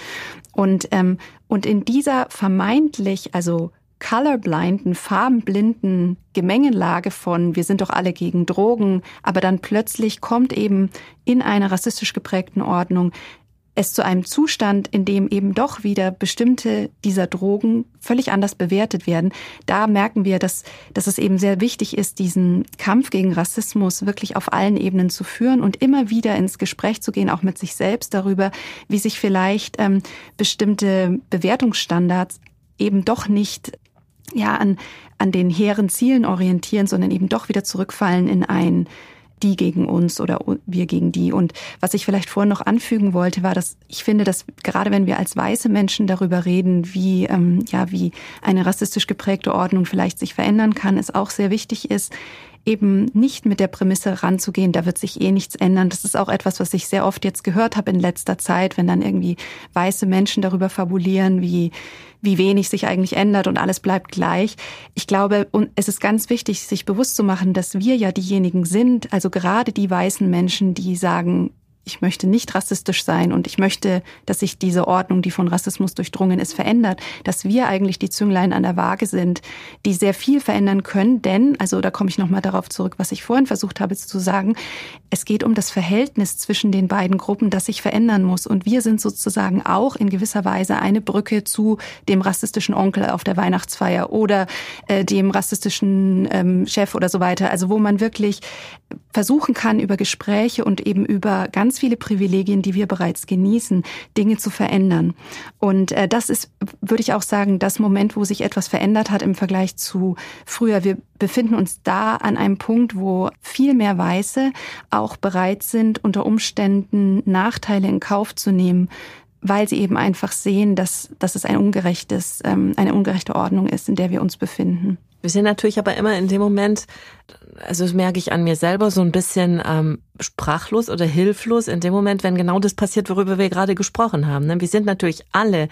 Und, ähm, und in dieser vermeintlich, also colorblinden, farbenblinden Gemengelage von wir sind doch alle gegen Drogen, aber dann plötzlich kommt eben in einer rassistisch geprägten Ordnung es zu einem Zustand, in dem eben doch wieder bestimmte dieser Drogen völlig anders bewertet werden. Da merken wir, dass, dass es eben sehr wichtig ist, diesen Kampf gegen Rassismus wirklich auf allen Ebenen zu führen und immer wieder ins Gespräch zu gehen, auch mit sich selbst darüber, wie sich vielleicht ähm, bestimmte Bewertungsstandards eben doch nicht ja an, an den hehren Zielen orientieren, sondern eben doch wieder zurückfallen in ein die gegen uns oder wir gegen die. Und was ich vielleicht vorhin noch anfügen wollte, war, dass ich finde, dass gerade wenn wir als weiße Menschen darüber reden, wie, ähm, ja, wie eine rassistisch geprägte Ordnung vielleicht sich verändern kann, es auch sehr wichtig ist, eben nicht mit der Prämisse ranzugehen, da wird sich eh nichts ändern. Das ist auch etwas, was ich sehr oft jetzt gehört habe in letzter Zeit, wenn dann irgendwie weiße Menschen darüber fabulieren, wie, wie wenig sich eigentlich ändert und alles bleibt gleich. Ich glaube, und es ist ganz wichtig, sich bewusst zu machen, dass wir ja diejenigen sind, also gerade die weißen Menschen, die sagen, ich möchte nicht rassistisch sein und ich möchte, dass sich diese Ordnung, die von Rassismus durchdrungen ist, verändert, dass wir eigentlich die Zünglein an der Waage sind, die sehr viel verändern können, denn, also da komme ich nochmal darauf zurück, was ich vorhin versucht habe zu sagen, es geht um das Verhältnis zwischen den beiden Gruppen, das sich verändern muss. Und wir sind sozusagen auch in gewisser Weise eine Brücke zu dem rassistischen Onkel auf der Weihnachtsfeier oder äh, dem rassistischen ähm, Chef oder so weiter, also wo man wirklich versuchen kann, über Gespräche und eben über ganz viele Privilegien, die wir bereits genießen, Dinge zu verändern. Und äh, das ist, würde ich auch sagen, das Moment, wo sich etwas verändert hat im Vergleich zu früher. Wir befinden uns da an einem Punkt, wo viel mehr Weiße auch bereit sind, unter Umständen Nachteile in Kauf zu nehmen, weil sie eben einfach sehen, dass, dass es ein ungerechtes, ähm, eine ungerechte Ordnung ist, in der wir uns befinden. Wir sind natürlich aber immer in dem Moment, also das merke ich an mir selber, so ein bisschen ähm, sprachlos oder hilflos in dem Moment, wenn genau das passiert, worüber wir gerade gesprochen haben. Ne? Wir sind natürlich alle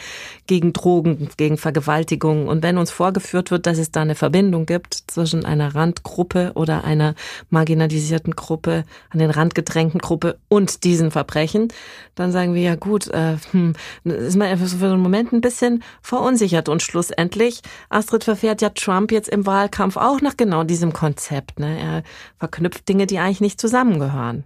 gegen Drogen, gegen Vergewaltigung. Und wenn uns vorgeführt wird, dass es da eine Verbindung gibt zwischen einer Randgruppe oder einer marginalisierten Gruppe, an den Rand gedrängten Gruppe und diesen Verbrechen, dann sagen wir ja gut, äh, hm, ist man einfach so für einen Moment ein bisschen verunsichert. Und schlussendlich, Astrid verfährt ja Trump jetzt im Wahlkampf auch nach genau diesem Konzept. Ne? Er verknüpft Dinge, die eigentlich nicht zusammengehören.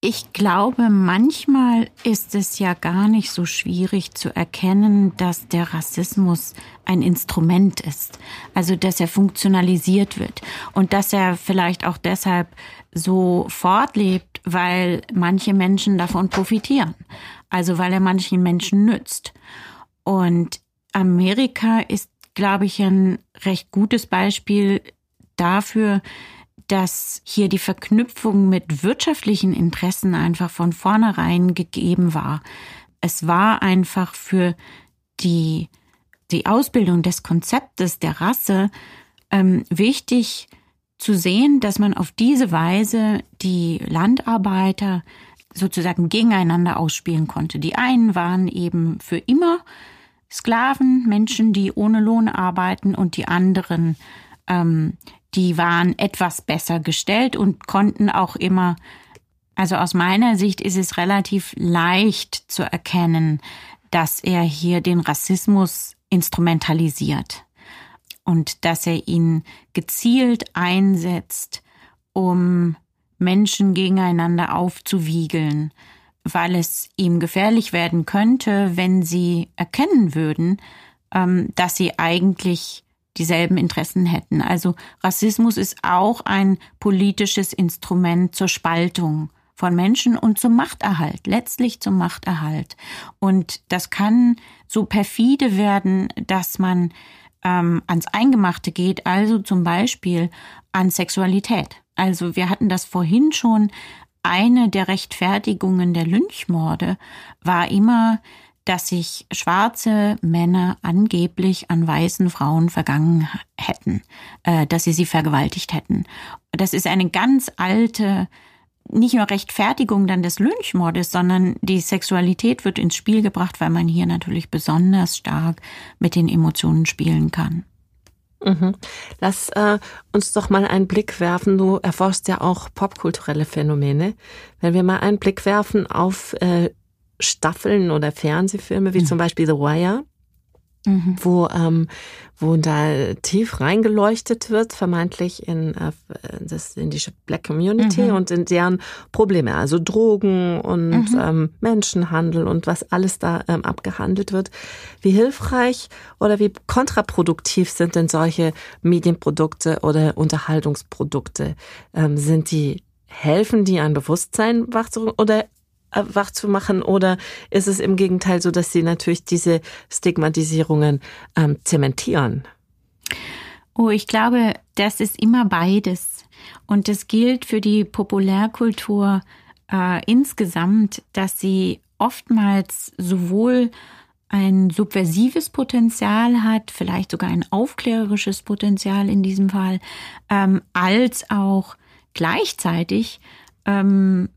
Ich glaube, manchmal ist es ja gar nicht so schwierig zu erkennen, dass der Rassismus ein Instrument ist. Also, dass er funktionalisiert wird und dass er vielleicht auch deshalb so fortlebt, weil manche Menschen davon profitieren. Also, weil er manchen Menschen nützt. Und Amerika ist, glaube ich, ein recht gutes Beispiel dafür, dass hier die Verknüpfung mit wirtschaftlichen Interessen einfach von vornherein gegeben war. Es war einfach für die, die Ausbildung des Konzeptes der Rasse ähm, wichtig zu sehen, dass man auf diese Weise die Landarbeiter sozusagen gegeneinander ausspielen konnte. Die einen waren eben für immer Sklaven, Menschen, die ohne Lohn arbeiten, und die anderen ähm, die waren etwas besser gestellt und konnten auch immer, also aus meiner Sicht ist es relativ leicht zu erkennen, dass er hier den Rassismus instrumentalisiert und dass er ihn gezielt einsetzt, um Menschen gegeneinander aufzuwiegeln, weil es ihm gefährlich werden könnte, wenn sie erkennen würden, ähm, dass sie eigentlich dieselben Interessen hätten. Also Rassismus ist auch ein politisches Instrument zur Spaltung von Menschen und zum Machterhalt, letztlich zum Machterhalt. Und das kann so perfide werden, dass man ähm, ans Eingemachte geht, also zum Beispiel an Sexualität. Also wir hatten das vorhin schon, eine der Rechtfertigungen der Lynchmorde war immer, dass sich schwarze Männer angeblich an weißen Frauen vergangen hätten, äh, dass sie sie vergewaltigt hätten. Das ist eine ganz alte nicht nur Rechtfertigung dann des Lynchmordes, sondern die Sexualität wird ins Spiel gebracht, weil man hier natürlich besonders stark mit den Emotionen spielen kann. Mhm. Lass äh, uns doch mal einen Blick werfen. Du erforschst ja auch popkulturelle Phänomene. Wenn wir mal einen Blick werfen auf äh, Staffeln oder Fernsehfilme, wie mhm. zum Beispiel The Wire, mhm. wo, ähm, wo da tief reingeleuchtet wird, vermeintlich in, äh, das indische Black Community mhm. und in deren Probleme, also Drogen und mhm. ähm, Menschenhandel und was alles da ähm, abgehandelt wird. Wie hilfreich oder wie kontraproduktiv sind denn solche Medienprodukte oder Unterhaltungsprodukte? Ähm, sind die helfen die ein Bewusstsein wachzurücken oder wach zu machen oder ist es im Gegenteil so, dass sie natürlich diese Stigmatisierungen ähm, zementieren? Oh, ich glaube, das ist immer beides. Und das gilt für die Populärkultur äh, insgesamt, dass sie oftmals sowohl ein subversives Potenzial hat, vielleicht sogar ein aufklärerisches Potenzial in diesem Fall, ähm, als auch gleichzeitig ähm,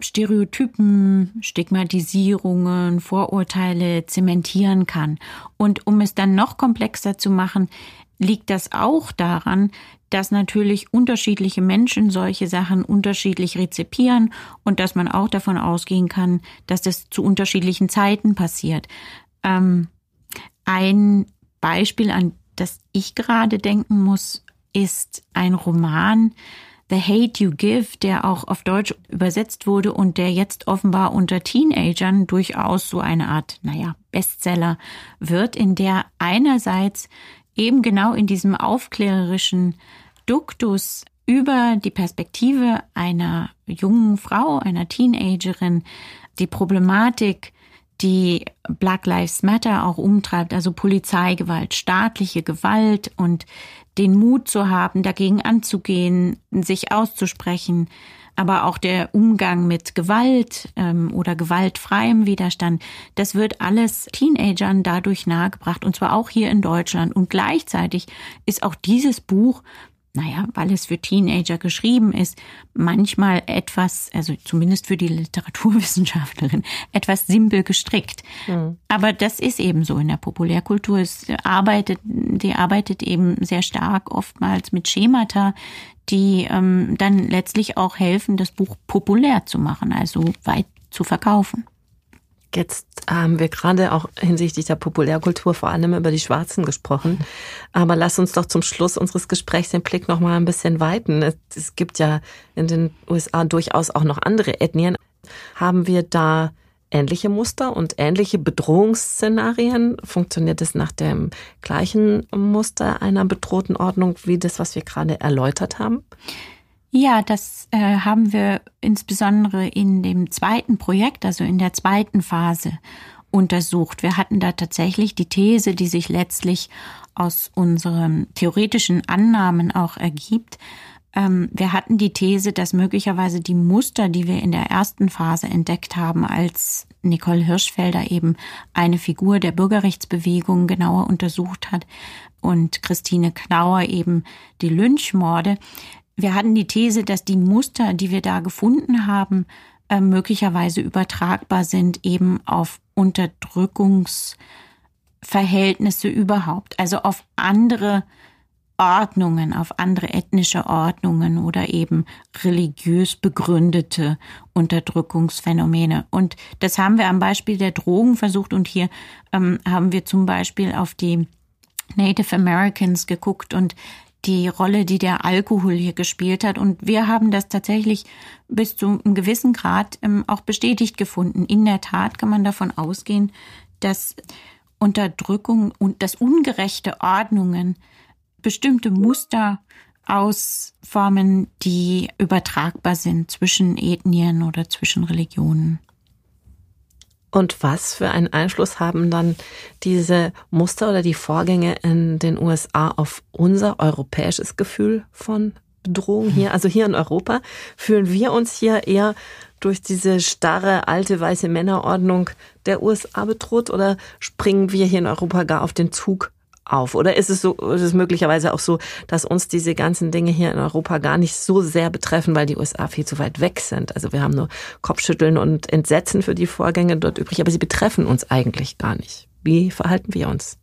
Stereotypen, Stigmatisierungen, Vorurteile zementieren kann. Und um es dann noch komplexer zu machen, liegt das auch daran, dass natürlich unterschiedliche Menschen solche Sachen unterschiedlich rezipieren und dass man auch davon ausgehen kann, dass das zu unterschiedlichen Zeiten passiert. Ähm, ein Beispiel, an das ich gerade denken muss, ist ein Roman, The Hate You Give, der auch auf Deutsch übersetzt wurde und der jetzt offenbar unter Teenagern durchaus so eine Art, naja, Bestseller wird, in der einerseits eben genau in diesem aufklärerischen Duktus über die Perspektive einer jungen Frau, einer Teenagerin, die Problematik, die Black Lives Matter auch umtreibt, also Polizeigewalt, staatliche Gewalt und den Mut zu haben, dagegen anzugehen, sich auszusprechen, aber auch der Umgang mit Gewalt ähm, oder gewaltfreiem Widerstand, das wird alles Teenagern dadurch nahegebracht und zwar auch hier in Deutschland. Und gleichzeitig ist auch dieses Buch naja, weil es für Teenager geschrieben ist, manchmal etwas, also zumindest für die Literaturwissenschaftlerin, etwas simpel gestrickt. Mhm. Aber das ist eben so in der Populärkultur. Es arbeitet, die arbeitet eben sehr stark oftmals mit Schemata, die ähm, dann letztlich auch helfen, das Buch populär zu machen, also weit zu verkaufen. Jetzt haben wir gerade auch hinsichtlich der Populärkultur vor allem über die Schwarzen gesprochen. Aber lass uns doch zum Schluss unseres Gesprächs den Blick noch mal ein bisschen weiten. Es, gibt ja in den USA durchaus auch noch andere Ethnien. Haben wir da ähnliche Muster und ähnliche Bedrohungsszenarien? Funktioniert es nach dem gleichen Muster einer bedrohten Ordnung wie das, was wir gerade erläutert haben? Ja, das äh, haben wir insbesondere in dem zweiten Projekt, also in der zweiten Phase untersucht. Wir hatten da tatsächlich die These, die sich letztlich aus unseren theoretischen Annahmen auch ergibt. Ähm, wir hatten die These, dass möglicherweise die Muster, die wir in der ersten Phase entdeckt haben, als Nicole Hirschfelder eben eine Figur der Bürgerrechtsbewegung genauer untersucht hat und Christine Knauer eben die Lynchmorde, wir hatten die These, dass die Muster, die wir da gefunden haben, äh, möglicherweise übertragbar sind eben auf Unterdrückungsverhältnisse überhaupt, also auf andere Ordnungen, auf andere ethnische Ordnungen oder eben religiös begründete Unterdrückungsphänomene. Und das haben wir am Beispiel der Drogen versucht und hier ähm, haben wir zum Beispiel auf die Native Americans geguckt und die Rolle, die der Alkohol hier gespielt hat. Und wir haben das tatsächlich bis zu einem gewissen Grad ähm, auch bestätigt gefunden. In der Tat kann man davon ausgehen, dass Unterdrückung und das ungerechte Ordnungen bestimmte Muster ausformen, die übertragbar sind zwischen Ethnien oder zwischen Religionen. Und was für einen Einfluss haben dann diese Muster oder die Vorgänge in den USA auf unser europäisches Gefühl von Bedrohung hier, also hier in Europa? Fühlen wir uns hier eher durch diese starre, alte, weiße Männerordnung der USA bedroht oder springen wir hier in Europa gar auf den Zug auf? Oder ist es so, ist es möglicherweise auch so, dass uns diese ganzen Dinge hier in Europa gar nicht so sehr betreffen, weil die USA viel zu weit weg sind? Also wir haben nur Kopfschütteln und Entsetzen für die Vorgänge dort übrig, aber sie betreffen uns eigentlich gar nicht. Wie verhalten wir uns?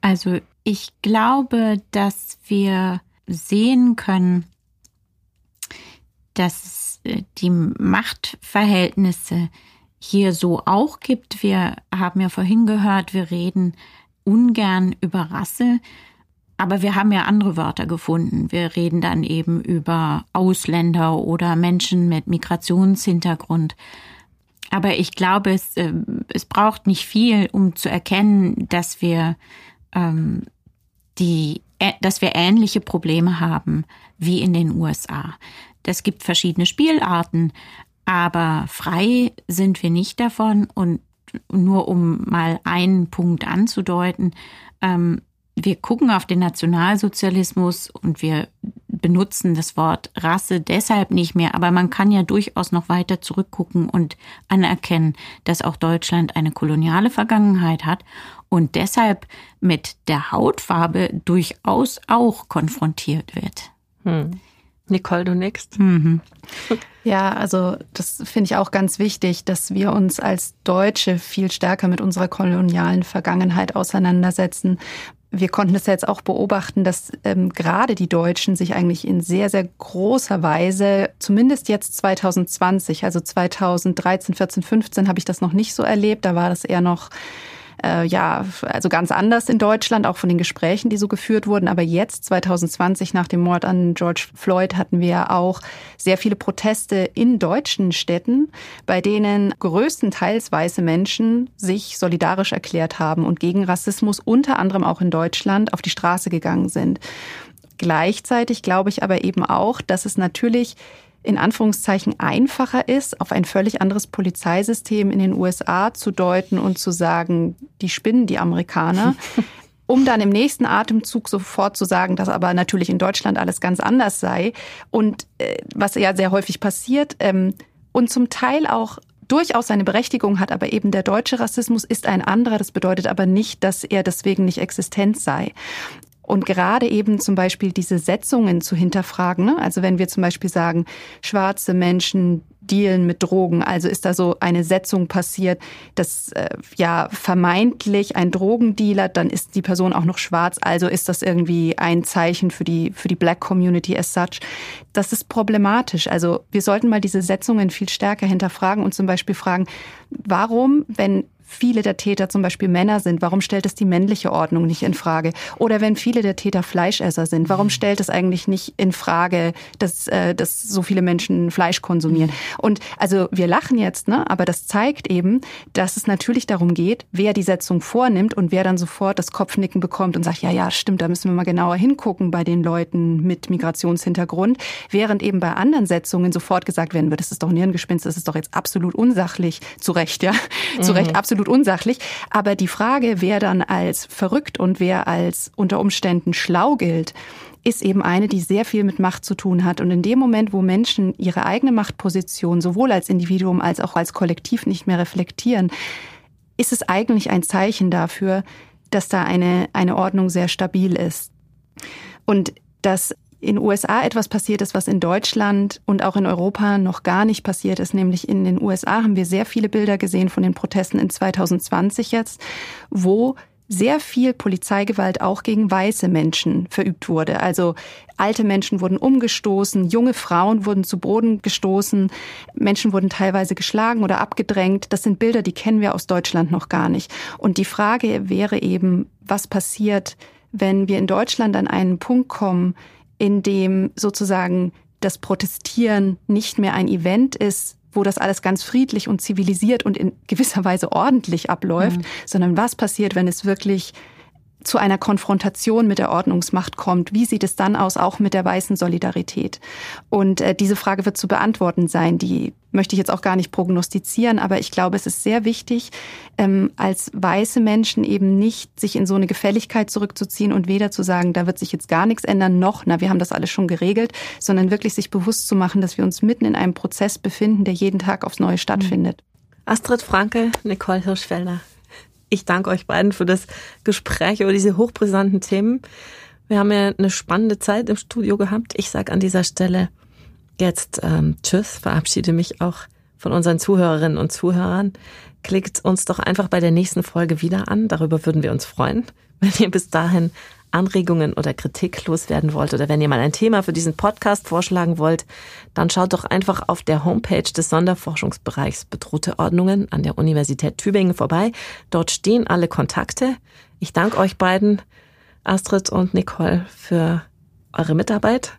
Also ich glaube, dass wir sehen können, dass es äh, die Machtverhältnisse hier so auch gibt. Wir haben ja vorhin gehört, wir reden ungern über Rasse, aber wir haben ja andere Wörter gefunden. Wir reden dann eben über Ausländer oder Menschen mit Migrationshintergrund. Aber ich glaube, es, äh, es braucht nicht viel, um zu erkennen, dass wir ähm, die, dass wir ähnliche Probleme haben wie in den USA. Es gibt verschiedene Spielarten, aber frei sind wir nicht davon. Und nur um mal einen Punkt anzudeuten, ähm, wir gucken auf den Nationalsozialismus und wir benutzen das Wort Rasse deshalb nicht mehr, aber man kann ja durchaus noch weiter zurückgucken und anerkennen, dass auch Deutschland eine koloniale Vergangenheit hat und deshalb mit der Hautfarbe durchaus auch konfrontiert wird. Hm. Nicole, du nix? Mhm. Ja, also das finde ich auch ganz wichtig, dass wir uns als Deutsche viel stärker mit unserer kolonialen Vergangenheit auseinandersetzen. Wir konnten es ja jetzt auch beobachten, dass ähm, gerade die Deutschen sich eigentlich in sehr, sehr großer Weise, zumindest jetzt 2020, also 2013, 14, 15 habe ich das noch nicht so erlebt. Da war das eher noch äh, ja, also ganz anders in Deutschland, auch von den Gesprächen, die so geführt wurden. Aber jetzt, 2020, nach dem Mord an George Floyd, hatten wir auch sehr viele Proteste in deutschen Städten, bei denen größtenteils weiße Menschen sich solidarisch erklärt haben und gegen Rassismus unter anderem auch in Deutschland auf die Straße gegangen sind. Gleichzeitig glaube ich aber eben auch, dass es natürlich in Anführungszeichen einfacher ist, auf ein völlig anderes Polizeisystem in den USA zu deuten und zu sagen, die spinnen die Amerikaner. um dann im nächsten Atemzug sofort zu sagen, dass aber natürlich in Deutschland alles ganz anders sei. Und äh, was ja sehr häufig passiert ähm, und zum Teil auch durchaus seine Berechtigung hat, aber eben der deutsche Rassismus ist ein anderer. Das bedeutet aber nicht, dass er deswegen nicht existent sei. Und gerade eben zum Beispiel diese Setzungen zu hinterfragen. Ne? Also wenn wir zum Beispiel sagen, schwarze Menschen dealen mit Drogen, also ist da so eine Setzung passiert, dass äh, ja vermeintlich ein Drogendealer, dann ist die Person auch noch schwarz, also ist das irgendwie ein Zeichen für die für die Black Community as such. Das ist problematisch. Also wir sollten mal diese Setzungen viel stärker hinterfragen und zum Beispiel fragen, warum, wenn viele der Täter zum Beispiel Männer sind, warum stellt es die männliche Ordnung nicht in Frage? Oder wenn viele der Täter Fleischesser sind, warum stellt es eigentlich nicht in Frage, dass, äh, dass so viele Menschen Fleisch konsumieren? Und also wir lachen jetzt, ne? aber das zeigt eben, dass es natürlich darum geht, wer die Setzung vornimmt und wer dann sofort das Kopfnicken bekommt und sagt, ja, ja, stimmt, da müssen wir mal genauer hingucken bei den Leuten mit Migrationshintergrund, während eben bei anderen Setzungen sofort gesagt werden wird, das ist doch ein Hirngespinst, das ist doch jetzt absolut unsachlich, zu Recht, ja, zu Recht mhm. absolut absolut unsachlich. Aber die Frage, wer dann als verrückt und wer als unter Umständen schlau gilt, ist eben eine, die sehr viel mit Macht zu tun hat. Und in dem Moment, wo Menschen ihre eigene Machtposition sowohl als Individuum als auch als Kollektiv nicht mehr reflektieren, ist es eigentlich ein Zeichen dafür, dass da eine, eine Ordnung sehr stabil ist. Und dass in USA etwas passiert ist, was in Deutschland und auch in Europa noch gar nicht passiert ist. Nämlich in den USA haben wir sehr viele Bilder gesehen von den Protesten in 2020 jetzt, wo sehr viel Polizeigewalt auch gegen weiße Menschen verübt wurde. Also alte Menschen wurden umgestoßen, junge Frauen wurden zu Boden gestoßen, Menschen wurden teilweise geschlagen oder abgedrängt. Das sind Bilder, die kennen wir aus Deutschland noch gar nicht. Und die Frage wäre eben, was passiert, wenn wir in Deutschland an einen Punkt kommen, in dem sozusagen das Protestieren nicht mehr ein Event ist, wo das alles ganz friedlich und zivilisiert und in gewisser Weise ordentlich abläuft, mhm. sondern was passiert, wenn es wirklich zu einer Konfrontation mit der Ordnungsmacht kommt, wie sieht es dann aus, auch mit der weißen Solidarität? Und äh, diese Frage wird zu beantworten sein. Die möchte ich jetzt auch gar nicht prognostizieren, aber ich glaube, es ist sehr wichtig, ähm, als weiße Menschen eben nicht sich in so eine Gefälligkeit zurückzuziehen und weder zu sagen, da wird sich jetzt gar nichts ändern, noch, na, wir haben das alles schon geregelt, sondern wirklich sich bewusst zu machen, dass wir uns mitten in einem Prozess befinden, der jeden Tag aufs Neue stattfindet. Astrid Franke, Nicole Hirschfelder. Ich danke euch beiden für das Gespräch über diese hochbrisanten Themen. Wir haben ja eine spannende Zeit im Studio gehabt. Ich sage an dieser Stelle jetzt ähm, Tschüss, verabschiede mich auch von unseren Zuhörerinnen und Zuhörern. Klickt uns doch einfach bei der nächsten Folge wieder an. Darüber würden wir uns freuen. Wenn ihr bis dahin Anregungen oder Kritik loswerden wollt oder wenn ihr mal ein Thema für diesen Podcast vorschlagen wollt, dann schaut doch einfach auf der Homepage des Sonderforschungsbereichs Bedrohte Ordnungen an der Universität Tübingen vorbei. Dort stehen alle Kontakte. Ich danke euch beiden, Astrid und Nicole, für eure Mitarbeit.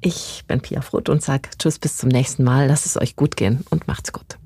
Ich bin Pia Frutt und sage Tschüss bis zum nächsten Mal. Lasst es euch gut gehen und macht's gut.